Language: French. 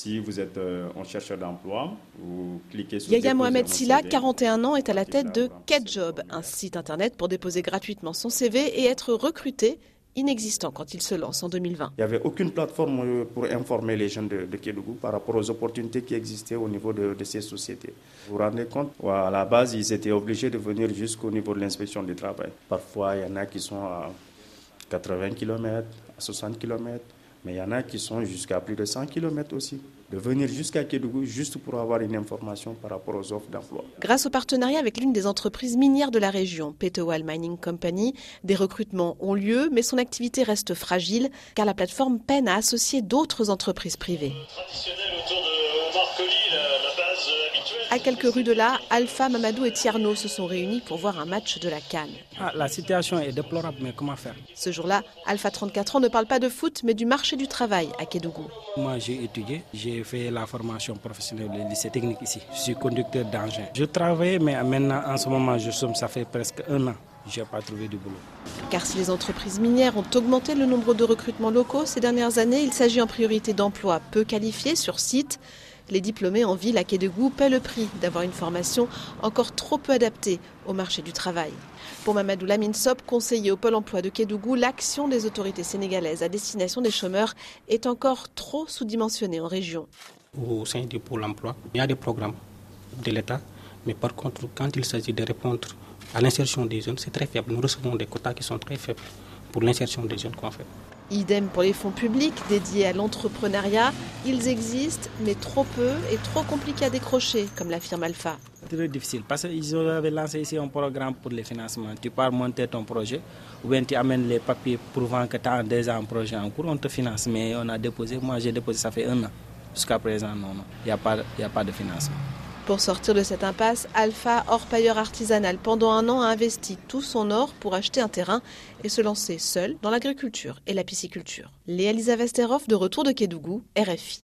Si vous êtes euh, un chercheur d'emploi, vous cliquez sur Yaya Mohamed Silla, 41 ans, est à la tête de Job, un site internet pour déposer gratuitement son CV et être recruté inexistant quand il se lance en 2020. Il n'y avait aucune plateforme euh, pour informer les jeunes de, de Kédougou par rapport aux opportunités qui existaient au niveau de, ces sociétés. Vous vous rendez compte? À la base, ils étaient obligés de venir jusqu'au niveau de l'inspection du travail. Parfois, il y en a qui sont à 80 km, à 60 km, mais il y en a qui sont jusqu'à plus de 100 km aussi de venir jusqu'à Kédougou juste pour avoir une information par rapport aux offres d'emploi. Grâce au partenariat avec l'une des entreprises minières de la région, Petowal Mining Company, des recrutements ont lieu, mais son activité reste fragile car la plateforme peine à associer d'autres entreprises privées. À quelques rues de là, Alpha, Mamadou et Tierno se sont réunis pour voir un match de la Cannes. Ah, la situation est déplorable, mais comment faire? Ce jour-là, Alpha 34 ans ne parle pas de foot, mais du marché du travail à Kédougou. Moi, j'ai étudié, j'ai fait la formation professionnelle au lycée technique ici. Je suis conducteur d'engin. Je travaille, mais maintenant, en ce moment, je somme, ça fait presque un an. Je n'ai pas trouvé du boulot. Car si les entreprises minières ont augmenté le nombre de recrutements locaux ces dernières années, il s'agit en priorité d'emplois peu qualifiés sur site. Les diplômés en ville à Kédougou paient le prix d'avoir une formation encore trop peu adaptée au marché du travail. Pour Mamadou Lamine Sop, conseiller au Pôle emploi de Kédougou, l'action des autorités sénégalaises à destination des chômeurs est encore trop sous-dimensionnée en région. Au sein du Pôle emploi, il y a des programmes de l'État, mais par contre, quand il s'agit de répondre à l'insertion des jeunes, c'est très faible. Nous recevons des quotas qui sont très faibles pour l'insertion des jeunes qu'on fait. Idem pour les fonds publics dédiés à l'entrepreneuriat. Ils existent, mais trop peu et trop compliqués à décrocher, comme l'affirme Alpha. C'est très difficile parce qu'ils avaient lancé ici un programme pour les financements. Tu pars monter ton projet ou bien tu amènes les papiers prouvant que tu as déjà un projet en cours, on te finance. Mais on a déposé, moi j'ai déposé, ça fait un an. Jusqu'à présent, non, non. Il n'y a, a pas de financement. Pour sortir de cette impasse, Alpha, orpailleur artisanal, pendant un an a investi tout son or pour acheter un terrain et se lancer seul dans l'agriculture et la pisciculture. Léa Lisa Vesterov de retour de Kédougou, RFI.